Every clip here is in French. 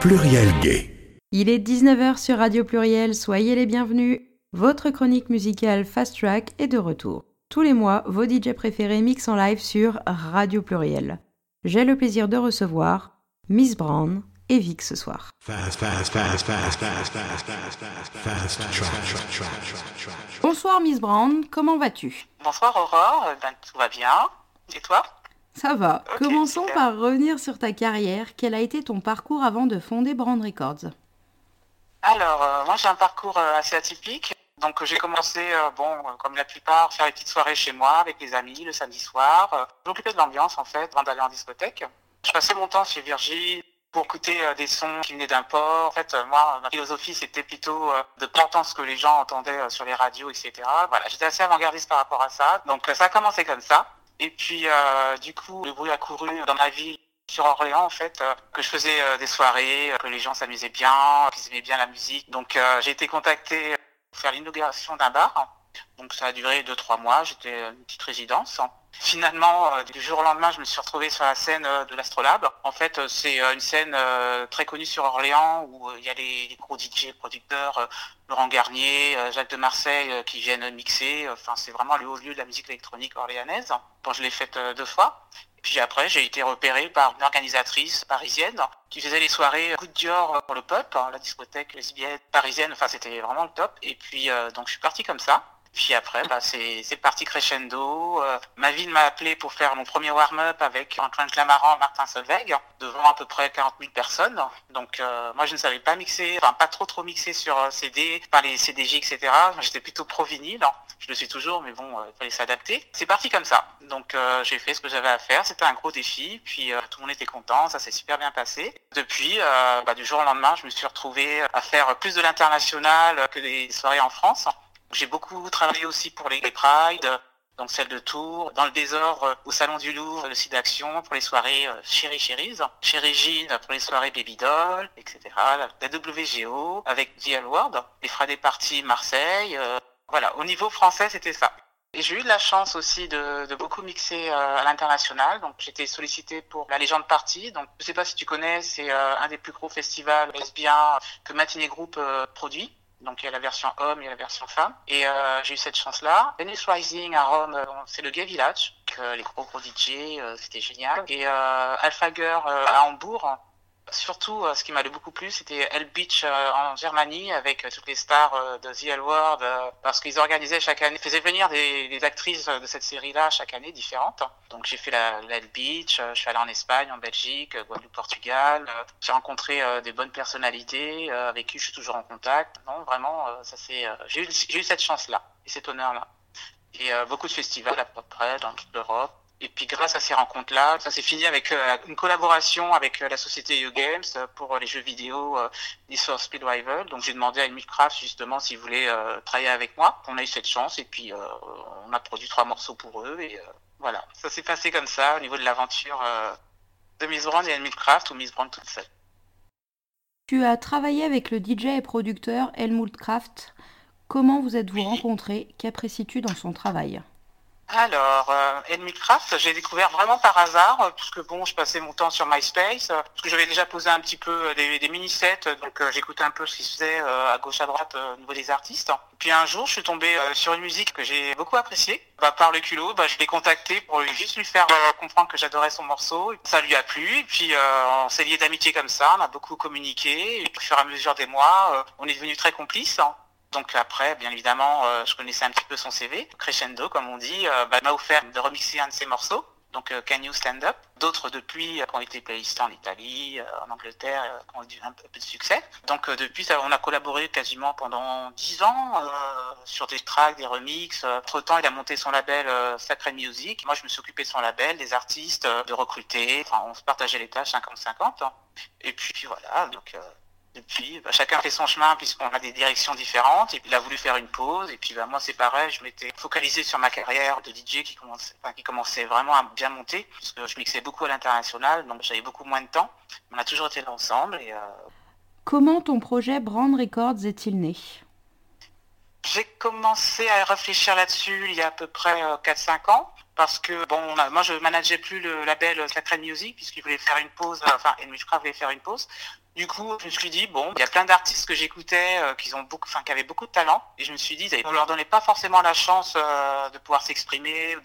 Pluriel Gay. Il est 19h sur Radio Pluriel, soyez les bienvenus. Votre chronique musicale Fast Track est de retour. Tous les mois, vos DJ préférés mixent en live sur Radio Pluriel. J'ai le plaisir de recevoir Miss Brown et Vic ce soir. Bonsoir Miss Brown, comment vas-tu Bonsoir Aurore, Euh, ben, tout va bien. Et toi Ça va. Commençons super. par revenir sur ta carrière. Quel a été ton parcours avant de fonder Brand Records? Alors, euh, moi j'ai un parcours euh, assez atypique. Donc j'ai commencé, euh, bon, comme la plupart, faire des petites soirées chez moi avec les amis le samedi soir. Je m'occupais de l'ambiance en fait, avant d'aller en discothèque. Je passais mon temps chez Virgin pour écouter euh, des sons qui venaient d'un port. En fait, euh, moi, ma philosophie, c'était plutôt euh, de pas entendre ce que les gens entendaient sur les radios, etc. Voilà, j'étais assez avant-gardiste par rapport à ça. Donc ça a commencé comme ça. Et puis, euh, du coup, le bruit a couru dans ma ville sur Orléans en fait euh, que je faisais euh, des soirées, que les gens s'amusaient bien, qu'ils aimaient bien la musique. Donc j'ai été contacté pour faire l'inauguration d'un bar. Donc ça a duré deux trois mois. J'étais une petite résidence. Finalement, euh, du jour au lendemain, je me suis retrouvé sur la scène euh, de l'Astrolabe. En fait, euh, c'est une scène très connue sur Orléans où il y a les, gros DJ producteurs, Laurent Garnier, Jacques de Marseille qui viennent mixer. Enfin, c'est vraiment le haut lieu de la musique électronique orléanaise. Je l'ai faite deux fois. Et puis après, j'ai été repéré par une organisatrice parisienne qui faisait les soirées Coup de Dior pour le pop, hein, la discothèque lesbienne parisienne. Enfin, c'était vraiment le top. Et puis, donc, je suis parti comme ça. Puis après, bah, c'est parti crescendo. Euh, ma ville m'a appelé pour faire mon premier warm-up avec Antoine Clamaran, Martin Solveig, devant à peu près 40 000 personnes. Donc euh, moi, je ne savais pas mixer, enfin pas trop trop mixer sur euh, CD, par les CDJ, etc. J'étais plutôt pro vinyle. Je le suis toujours, mais bon, il fallait s'adapter. C'est parti comme ça. Donc j'ai fait ce que j'avais à faire. C'était un gros défi. Puis tout le monde était content. Ça s'est super bien passé. Depuis, bah, du jour au lendemain, je me suis retrouvé à faire plus de l'international que des soirées en France. J'ai beaucoup travaillé aussi pour les Pride, donc celle de Tours, dans le désordre euh, au Salon du Louvre, le site d'action pour les soirées euh, Chéri Chéris, chez Régine pour les soirées Baby Doll, etc. La WGO avec The World, les Friday Party Marseille. euh, voilà, au niveau français, c'était ça. Et j'ai eu de la chance aussi de, de beaucoup mixer euh, à l'international. Donc j'étais sollicité pour la Légende Party. Donc je sais pas si tu connais, c'est euh, un des plus gros festivals lesbiens que Matinee Group euh, produit. Donc il y a la version homme, il y a la version femme. Et euh, j'ai eu cette chance-là. Venice Rising à Rome, euh, c'est le Gay Village. Donc, euh, les gros gros DJ, euh, c'était génial. Et euh, Alpha Girl euh, à Hambourg. Surtout, euh, ce qui m'a beaucoup plu, c'était Hell Beach euh, en Germanie avec euh, toutes les stars de The L euh, parce qu'ils organisaient chaque année, faisaient venir des, actrices de cette série-là chaque année différentes. Donc j'ai fait la, la Beach, je suis allé en Espagne, en Belgique, Guadeloupe, Portugal. j'ai rencontré des bonnes personnalités avec qui je suis toujours en contact. Non, vraiment, ça c'est, j'ai eu, cette chance-là et cet honneur-là. Et beaucoup de festivals à peu près dans toute l'Europe. Et puis grâce à ces rencontres-là, ça s'est fini avec euh, une collaboration avec euh, la société You Games euh, pour les jeux vidéo euh, Need for Speed Rival. Donc j'ai demandé à Emilcraft justement s'ils voulaient travailler avec moi. On a eu cette chance et puis on a produit trois morceaux pour eux et voilà. Ça s'est passé comme ça au niveau de l'aventure de Miss Brand et Emilcraft ou Miss Brand toute seule. Tu as travaillé avec le DJ et producteur Helmut Kraft. Comment vous êtes-vous Oui. rencontrés? Qu'apprécies-tu dans son travail? Alors, euh, j'ai découvert vraiment par hasard, euh, puisque bon, je passais mon temps sur MySpace, euh, parce que j'avais déjà posé un petit peu euh, des, mini-sets, donc j'écoutais un peu ce qui se faisait à gauche à droite au niveau des artistes. Puis un jour, je suis tombé sur une musique que j'ai beaucoup appréciée. Bah, par le culot, bah, je l'ai contacté pour juste lui faire comprendre que j'adorais son morceau. Ça lui a plu, et puis on s'est liés d'amitié comme ça, on a beaucoup communiqué, et au fur et à mesure des mois, on est devenus très complices. hein. Donc après, bien évidemment, euh, je connaissais un petit peu son CV. Crescendo, comme on dit, euh, bah, m'a offert de remixer un de ses morceaux. Donc euh, Can You Stand Up D'autres depuis qui ont été playlistés en Italie, en Angleterre, ont eu un peu de succès. Donc depuis, on a collaboré quasiment pendant dix ans sur des tracks, des remixes. Entre temps, il a monté son label Sacred Music. Moi, je me suis occupé de son label, des artistes, de recruter. Enfin, on se partageait les tâches 50-50. hein. Et puis, voilà. Donc depuis, bah, chacun fait son chemin puisqu'on a des directions différentes. Et puis, il a voulu faire une pause. Et puis, bah, moi, c'est pareil. Je m'étais focalisé sur ma carrière de DJ qui commençait, enfin, qui commençait vraiment à bien monter puisque je mixais beaucoup à l'international. Donc, j'avais beaucoup moins de temps. On a toujours été là ensemble. Et, euh, Comment ton projet Brand Records est-il né? J'ai commencé à réfléchir là-dessus il y a à peu près euh, 4-5 ans. Parce que, bon, on a- moi je manageais plus le label Sacred Music puisqu'il voulait faire une pause, euh, enfin, Kraft voulait faire une pause. Du coup, je me suis dit, bon, il y a plein d'artistes que j'écoutais euh, qui qui avaient beaucoup de talent. Et je me suis dit, on leur donnait pas forcément la chance euh, de pouvoir s'exprimer,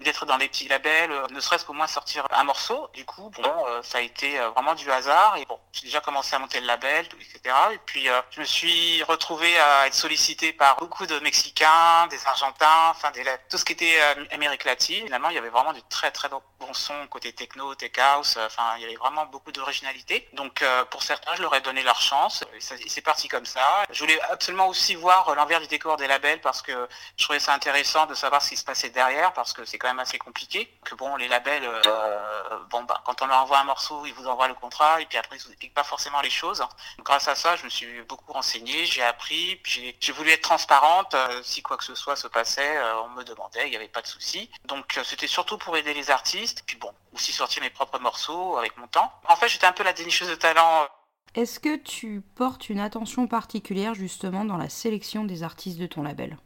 d'être dans les petits labels, euh, ne serait-ce qu'au moins sortir un morceau. Du coup, bon, ça a été vraiment du hasard. Et bon, j'ai déjà commencé à monter le label, etc. Et puis, je me suis retrouvé à être sollicité par beaucoup de Mexicains, des Argentins, enfin, tout ce qui était Amérique latine. Finalement, il y avait vraiment du très, très bon son côté techno, tech house. Enfin, il y avait vraiment beaucoup d'originalité. Donc, pour certains, je leur ai donné leur chance. C'est parti comme ça. Je voulais absolument aussi voir l'envers du décor des labels parce que je trouvais ça intéressant de savoir ce qui se passait derrière parce que c'est quand même assez compliqué. Que bon, les labels, euh, bon, bah, quand on leur envoie un morceau, ils vous envoient le contrat et puis après ils vous expliquent pas forcément les choses. grâce à ça, je me suis beaucoup renseigné, j'ai appris, puis j'ai voulu être transparente. Euh, si quoi que ce soit se passait, euh, on me demandait, il n'y avait pas de souci. Donc c'était surtout pour aider les artistes. Puis bon, aussi sortir mes propres morceaux avec mon temps. En fait, j'étais un peu la dénicheuse de talent est-ce que tu portes une attention particulière justement dans la sélection des artistes de ton label?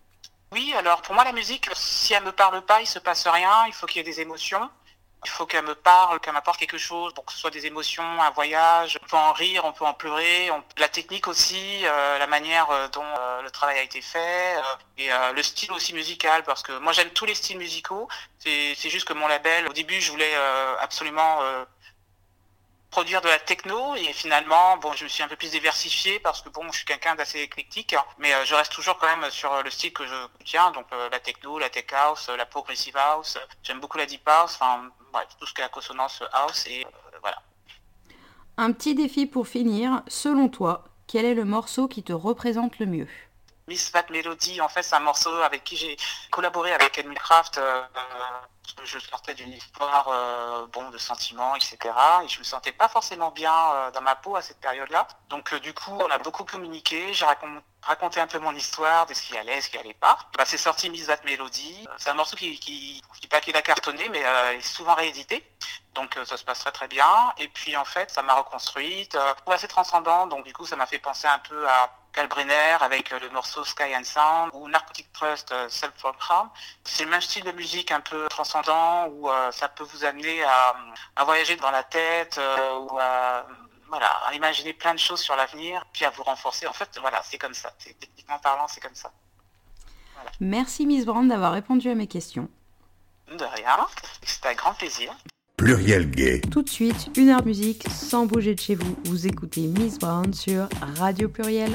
Oui, alors pour moi la musique, si elle me parle pas, il se passe rien, il faut qu'il y ait des émotions. Il faut qu'elle me parle, qu'elle m'apporte quelque chose, pour que ce soit des émotions, un voyage. On peut en rire, on peut en pleurer. La technique aussi, euh, la manière euh, dont euh, le travail a été fait, et le style aussi musical, parce que moi j'aime tous les styles musicaux. C'est juste que mon label, au début, je voulais absolument produire de la techno et finalement bon je me suis un peu plus diversifié parce que bon je suis quelqu'un d'assez éclectique mais euh, je reste toujours quand même sur le style que je tiens donc euh, la techno la tech house la progressive house. J'aime beaucoup la deep house enfin bref tout ce qui est la consonance house et euh, voilà. Un petit défi pour finir. Selon toi quel est le morceau qui te représente le mieux? Miss Fat Melody, en fait, c'est un morceau avec qui j'ai collaboré avec Edmund Craft. Euh, je sortais d'une histoire euh, bon, de sentiments, etc. Et je me sentais pas forcément bien euh, dans ma peau à cette période-là. Donc, du coup, on a beaucoup communiqué. J'ai raconté un peu mon histoire, de ce qui allait, ce qui allait pas. Bah, c'est sorti Miss Fat Melody. C'est un morceau qui, qui, qui pas qu'il a cartonné, mais est souvent réédité. Donc ça se passe très très bien. Et puis en fait, ça m'a reconstruite. Euh, assez transcendant. Donc du coup, ça m'a fait penser un peu à Kalbrenner avec euh, le morceau Sky and Sound ou Narcotic Trust euh, Self Harm. C'est le même style de musique un peu transcendant où euh, ça peut vous amener à, voyager dans la tête ou à voilà, à imaginer plein de choses sur l'avenir, puis à vous renforcer. En fait, voilà, c'est comme ça. Techniquement parlant, c'est comme ça. Merci Miss Brand d'avoir répondu à mes questions. De rien, c'était un grand plaisir. Pluriel gay. Tout de suite, une heure musique sans bouger de chez vous. Vous écoutez Miss Brown sur Radio Pluriel.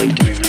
Like, do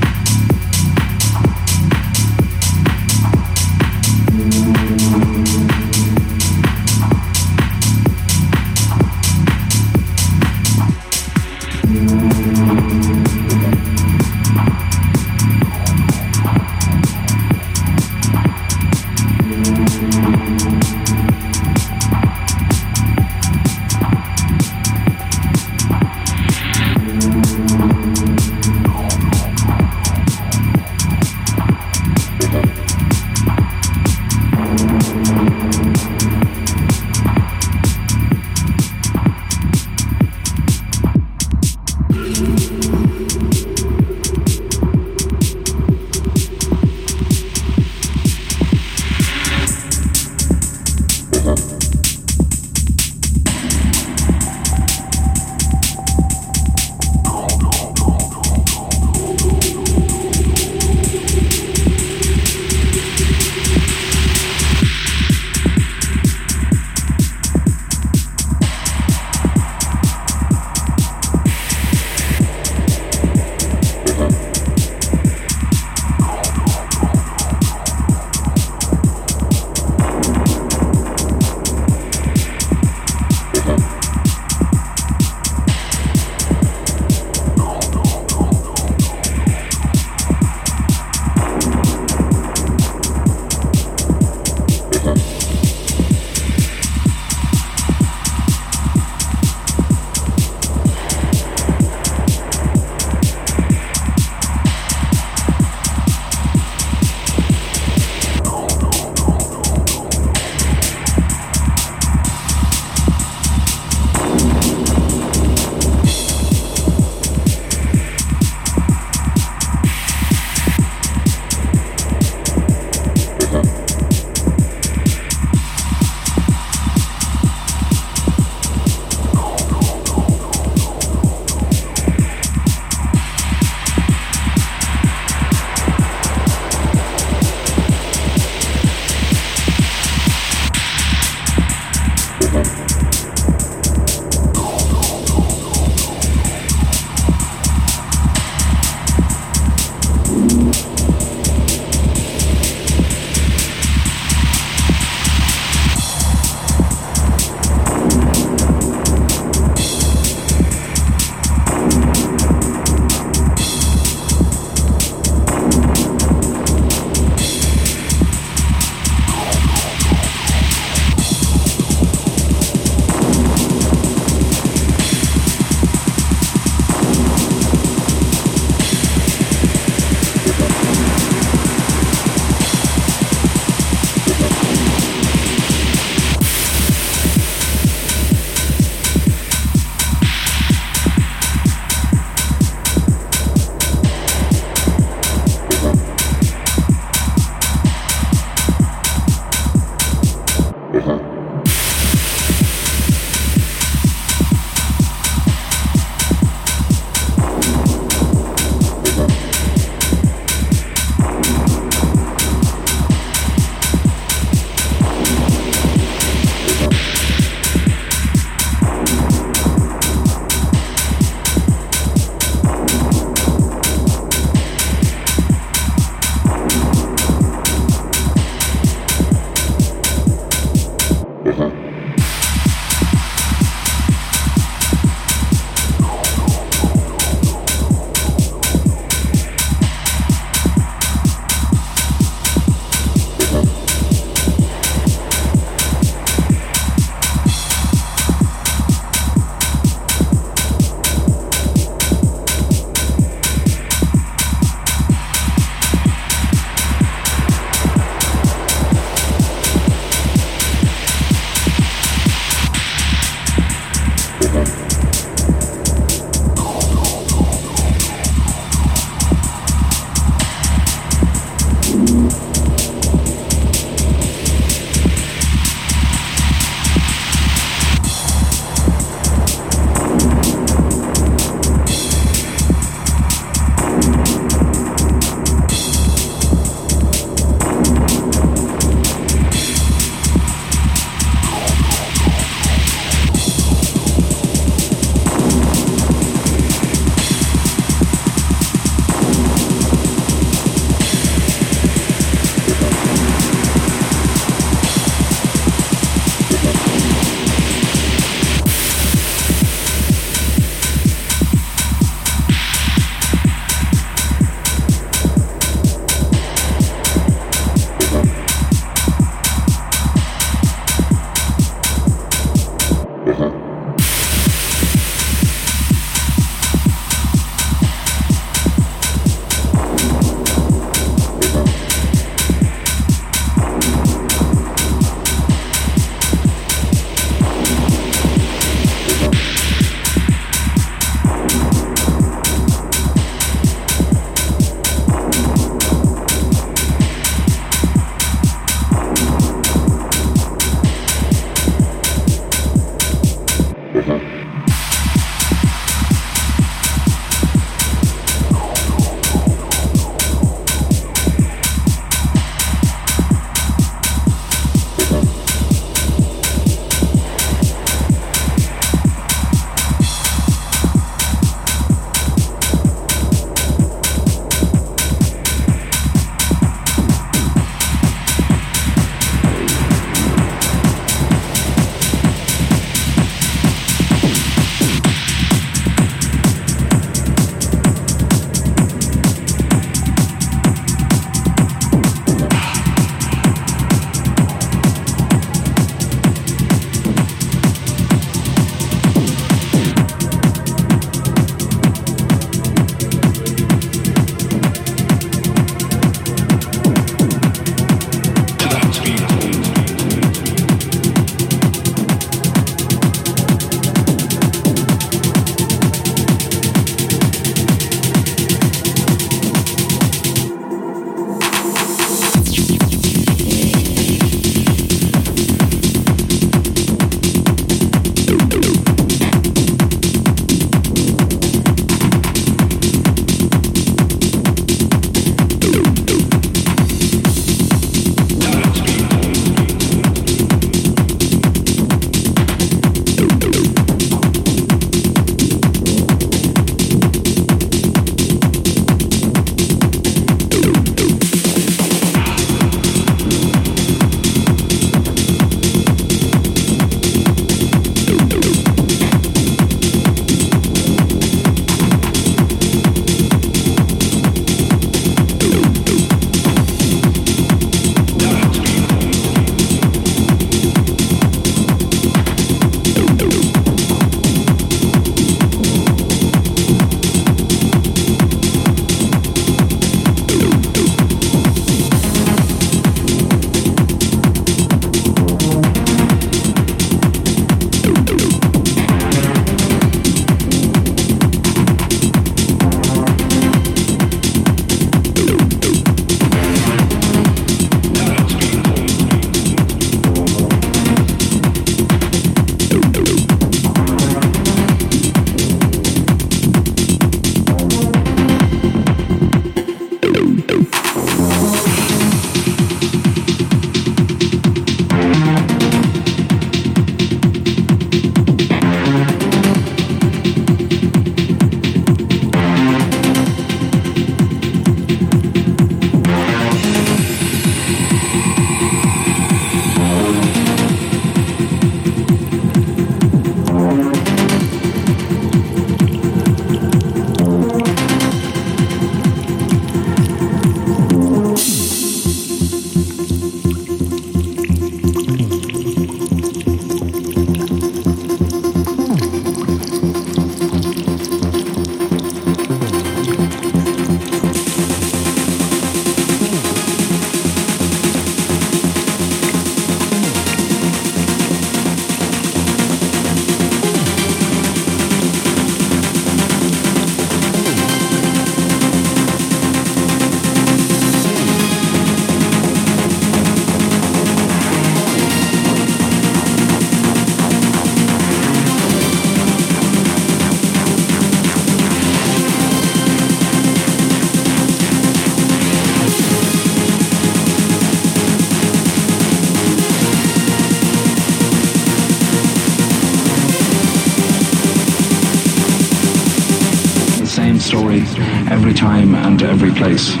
And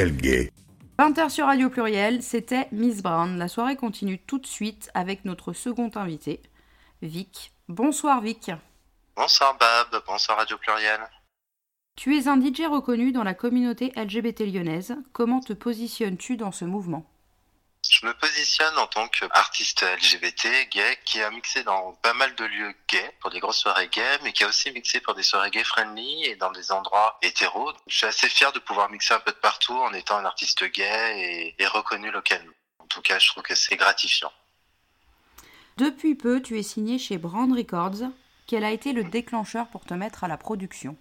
every place. Pluriel Gay. 20h sur Radio Pluriel, c'était Miss Brown. La soirée continue tout de suite avec notre second invité, Vic. Bonsoir Vic. Bonsoir Bab, bonsoir Radio Pluriel. Tu es un DJ reconnu dans la communauté LGBT lyonnaise. Comment te positionnes-tu dans ce mouvement? Je me positionne en tant qu'artiste LGBT, gay, qui a mixé dans pas mal de lieux gays, pour des grosses soirées gays, mais qui a aussi mixé pour des soirées gay friendly et dans des endroits hétéros. Je suis assez fier de pouvoir mixer un peu de partout en étant un artiste gay et, et reconnu localement. En tout cas, je trouve que c'est gratifiant. Depuis peu, tu es signé chez Brand Records. Quel a été le déclencheur pour te mettre à la production?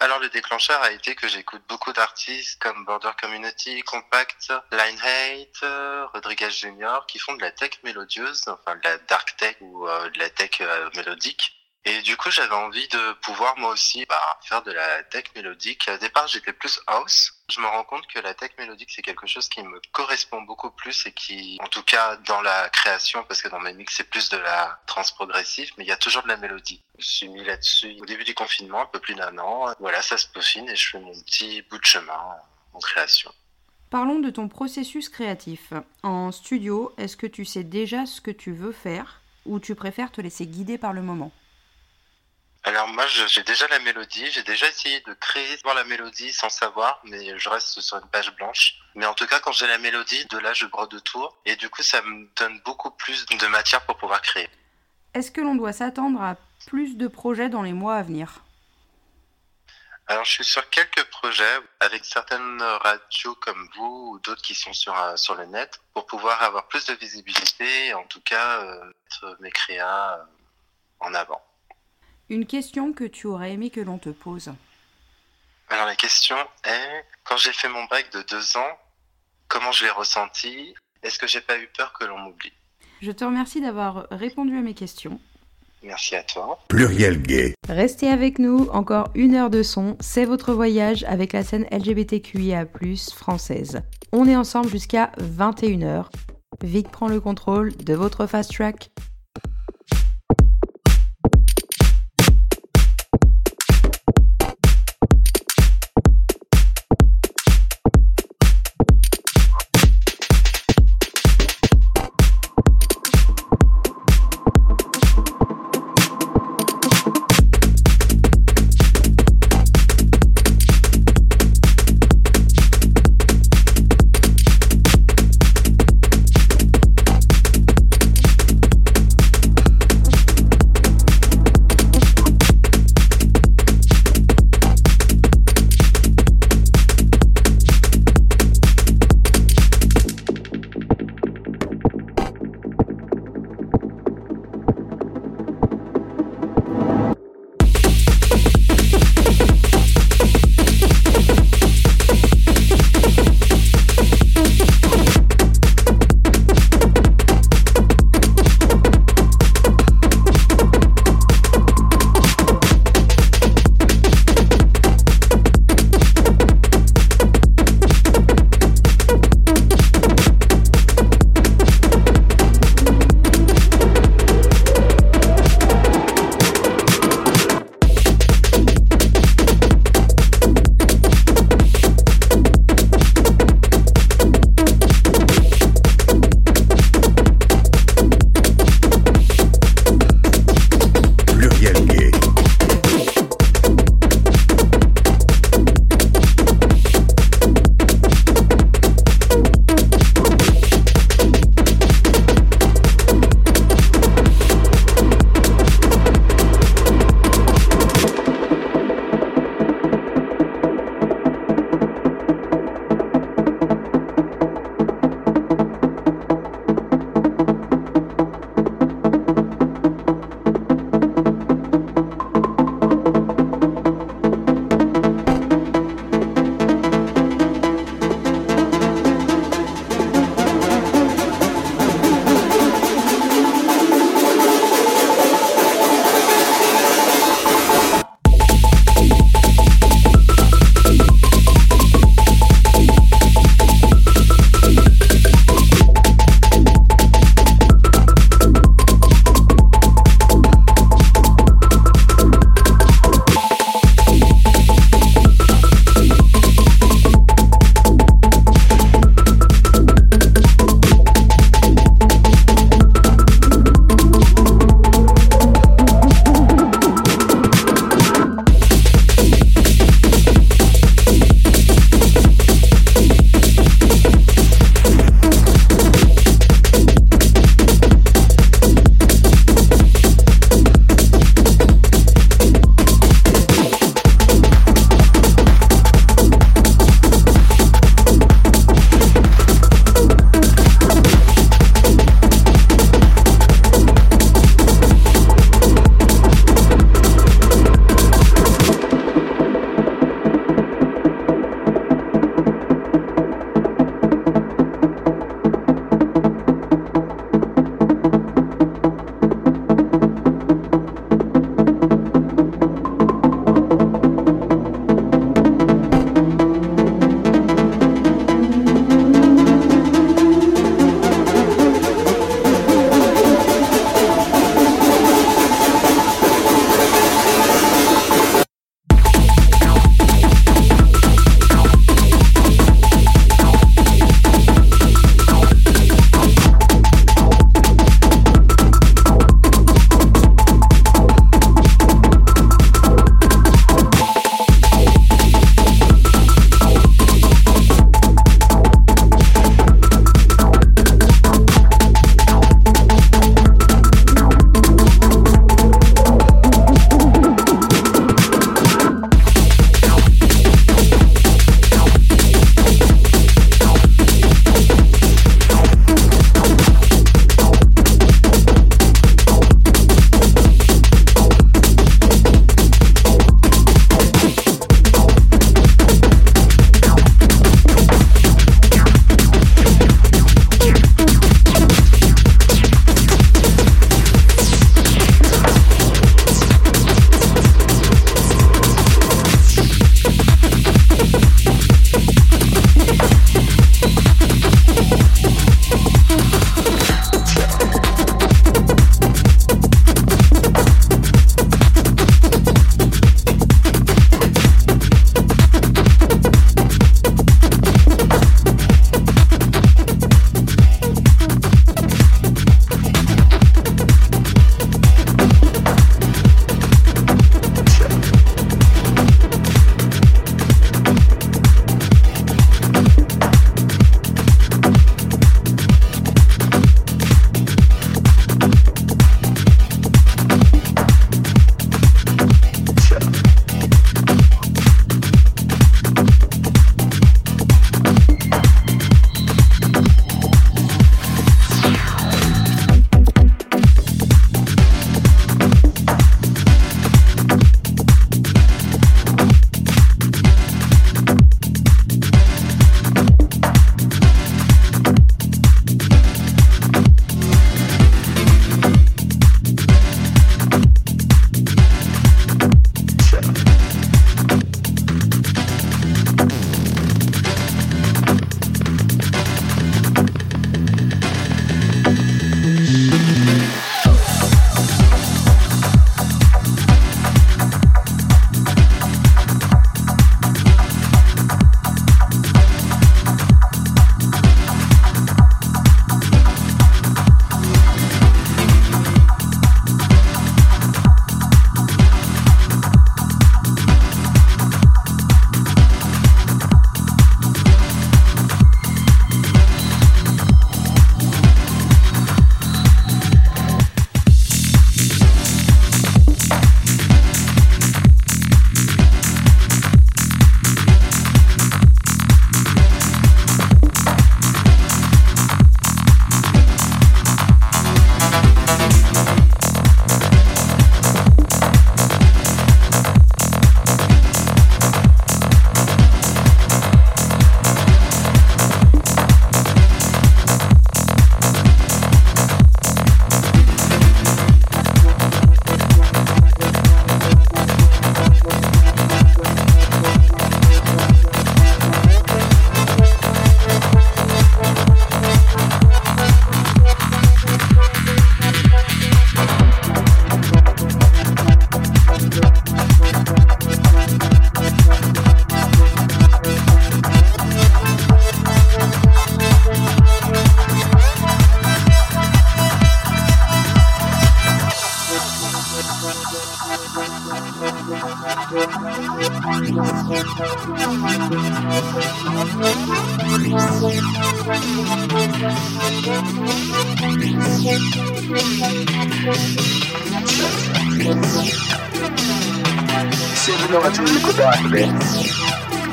Alors le déclencheur a été que j'écoute beaucoup d'artistes comme Border Community, Compact, Line Hate, Rodriguez Junior, qui font de la tech mélodieuse, enfin de la dark tech ou euh, de la tech euh, mélodique. Et du coup, j'avais envie de pouvoir moi aussi bah, faire de la tech mélodique. Au départ, j'étais plus house. Je me rends compte que la tech mélodique, c'est quelque chose qui me correspond beaucoup plus et qui, en tout cas dans la création, parce que dans mes mix, c'est plus de la trance progressive, mais il y a toujours de la mélodie. Je suis mis là-dessus au début du confinement, un peu plus d'un an. Voilà, ça se peaufine et je fais mon petit bout de chemin en création. Parlons de ton processus créatif. En studio, est-ce que tu sais déjà ce que tu veux faire ou tu préfères te laisser guider par le moment? Alors moi, j'ai déjà la mélodie, j'ai déjà essayé de créer voir la mélodie sans savoir, mais je reste sur une page blanche. Mais en tout cas, quand j'ai la mélodie, de là, je brode autour, et du coup, ça me donne beaucoup plus de matière pour pouvoir créer. Est-ce que l'on doit s'attendre à plus de projets dans les mois à venir? Alors, je suis sur quelques projets avec certaines radios comme vous ou d'autres qui sont sur, sur le net pour pouvoir avoir plus de visibilité et en tout cas euh, mettre mes créas euh, en avant. Une question que tu aurais aimé que l'on te pose. Alors la question est, quand j'ai fait mon break de deux ans, comment je l'ai ressenti? Est-ce que j'ai pas eu peur que l'on m'oublie? Je te remercie d'avoir répondu à mes questions. Merci à toi. Pluriel Gay. Restez avec nous, encore une heure de son, c'est votre voyage avec la scène LGBTQIA+, française. On est ensemble jusqu'à 21h. Vic prend le contrôle de votre fast track.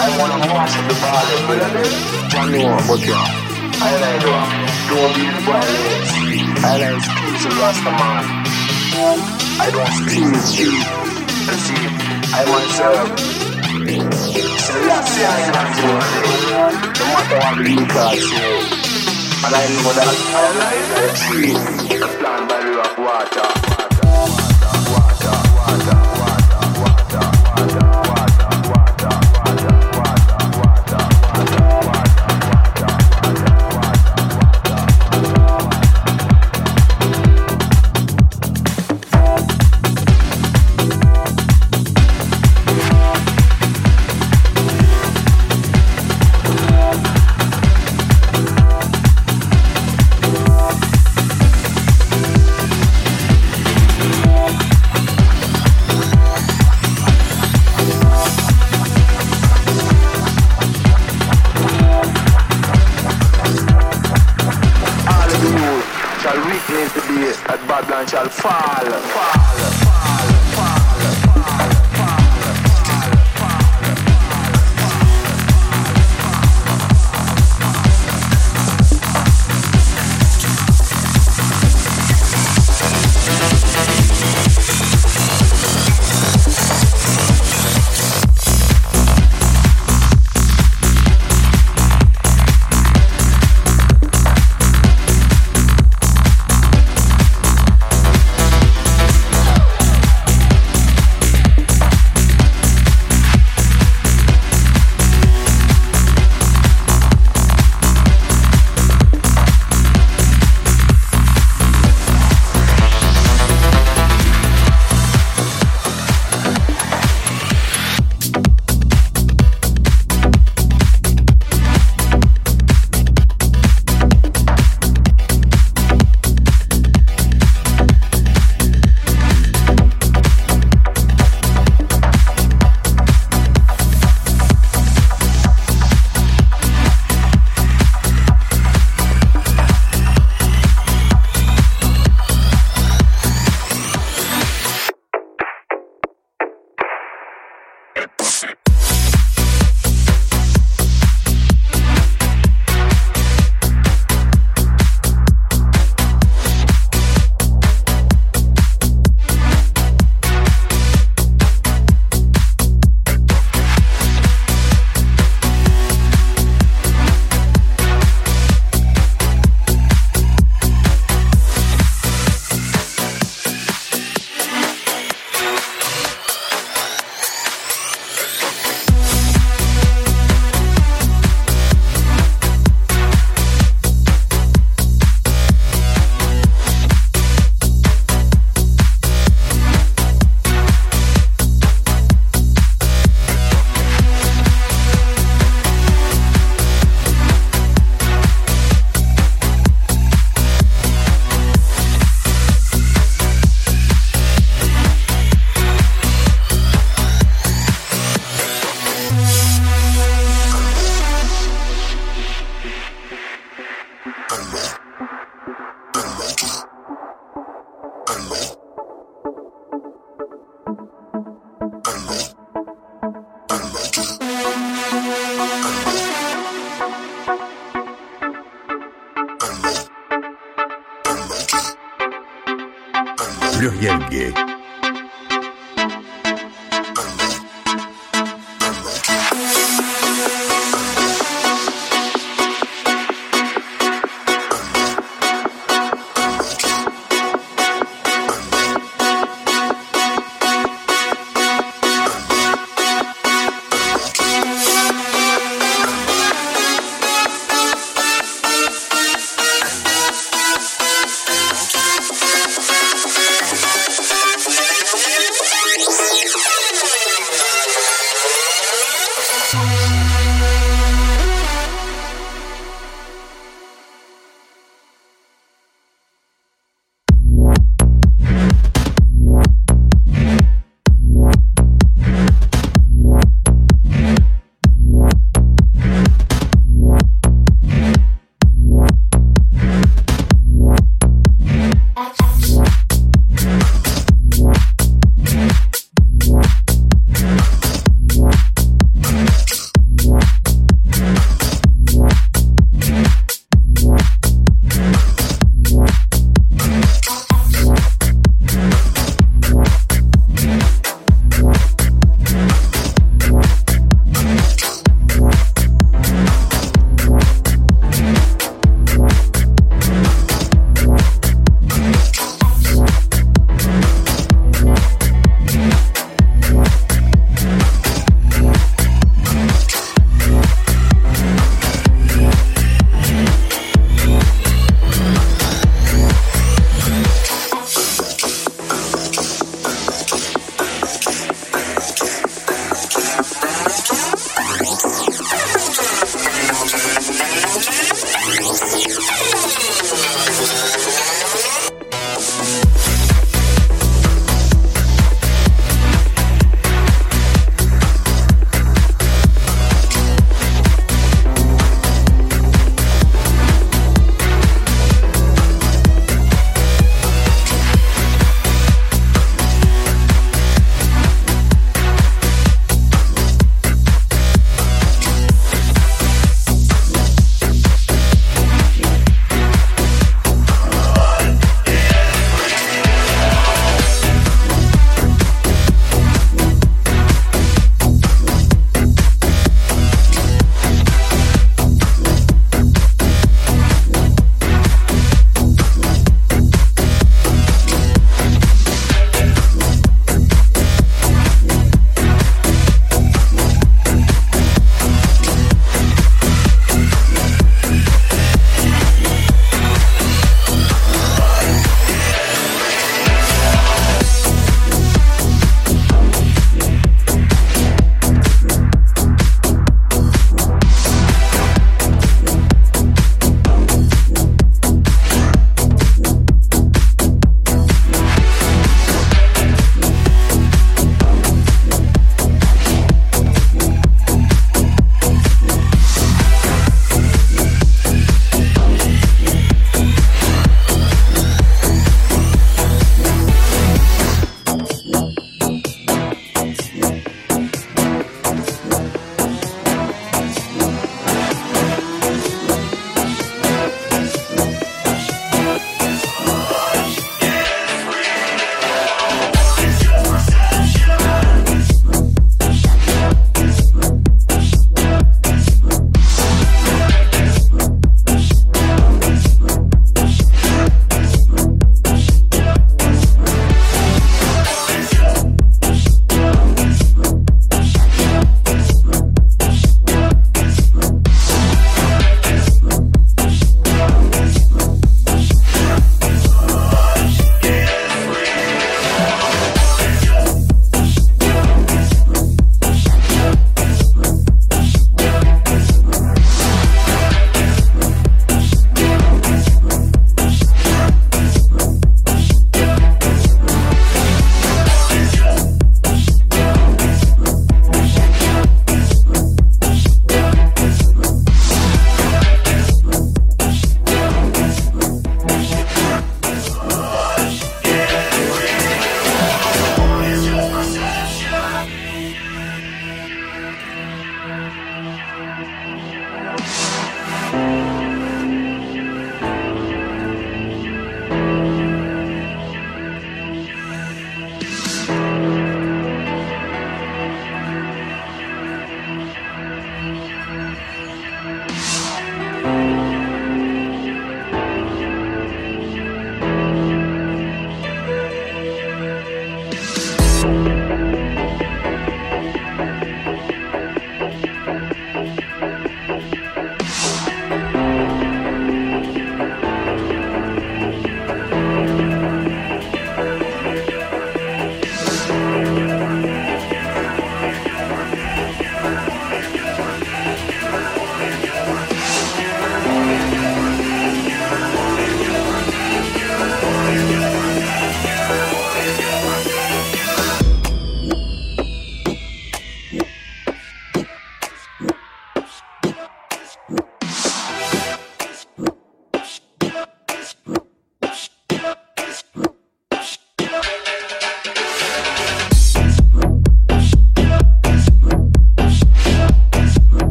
I wanna watch the body, but I don't Johnny I don't be the violence. I like skills and lost a. I don't scream you. I want to Selassie, I what the look I say. Align with that. Align with that tree. Stand by the rock water.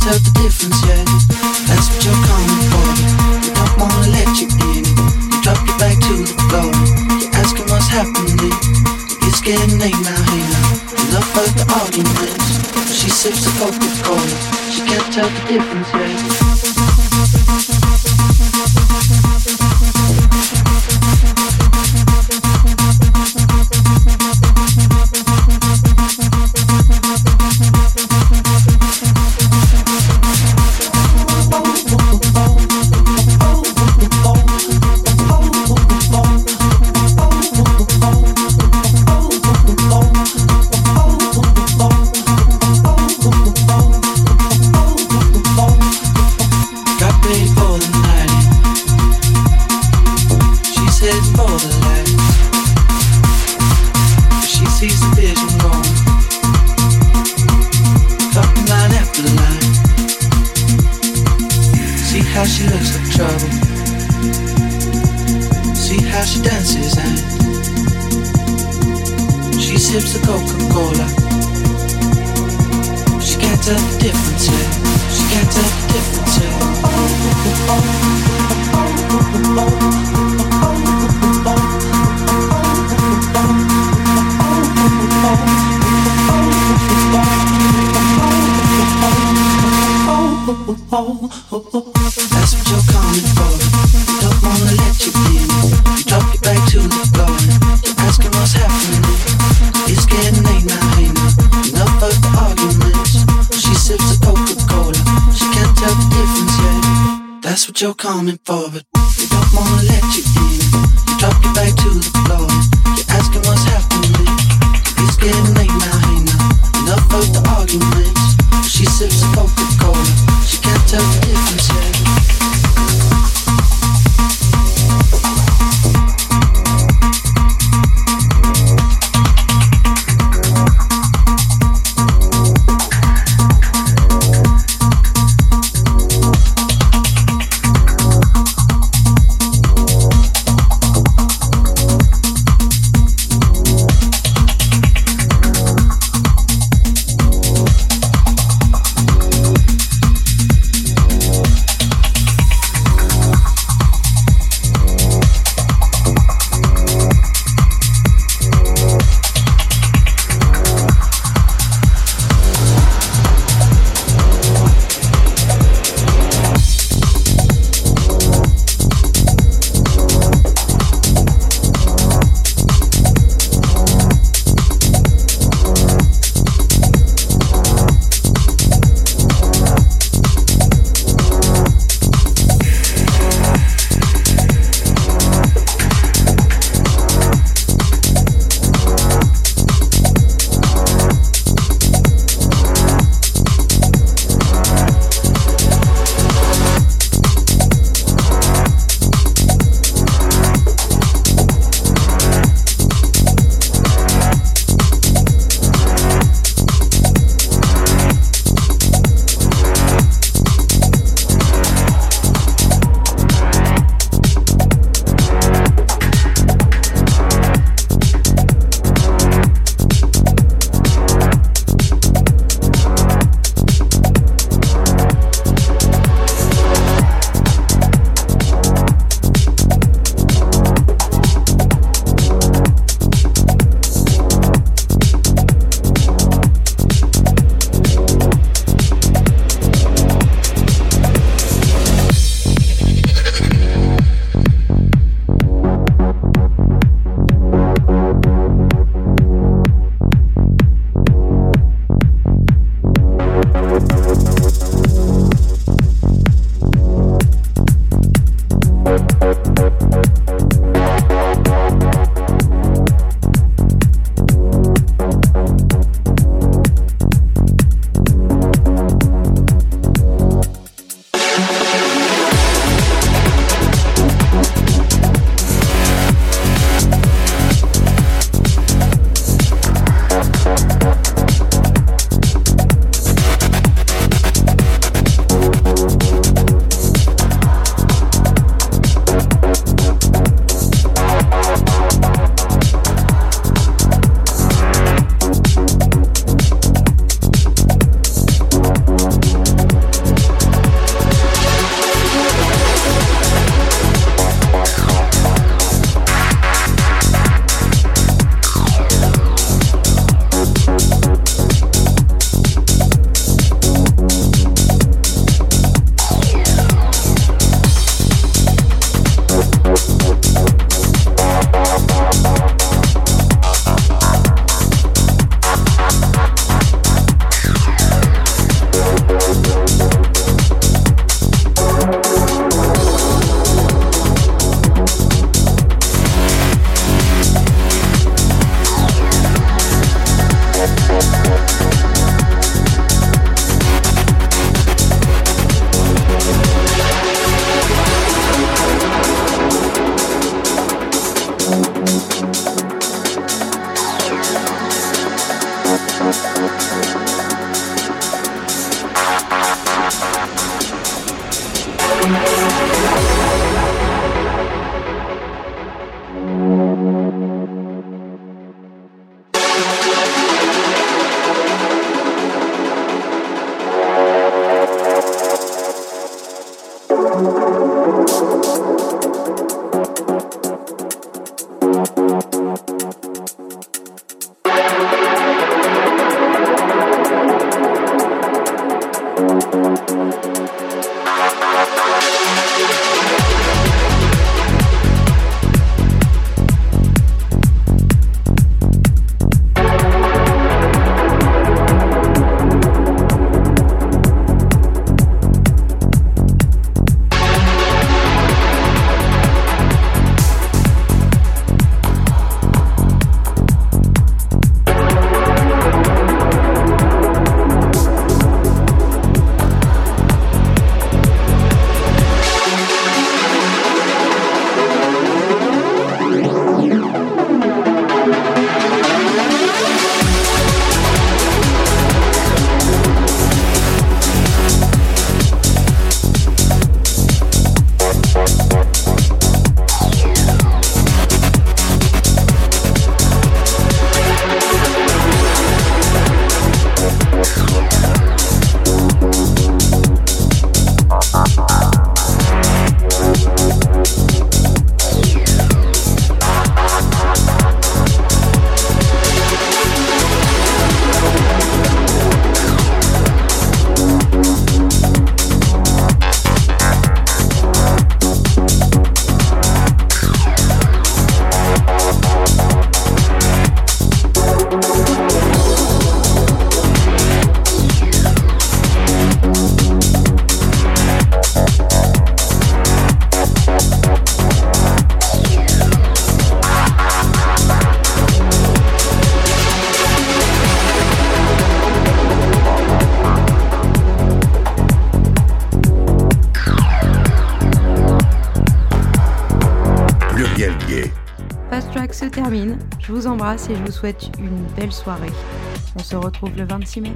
tell the difference yet. That's what you're coming for. They don't wanna let you in. You drop your back to the floor. You're asking what's happening. It's getting late now, now. Enough of the arguments. She sips of Coca-Cola. She can't tell the difference yet. Je vous embrasse et je vous souhaite une belle soirée. On se retrouve le 26 mai.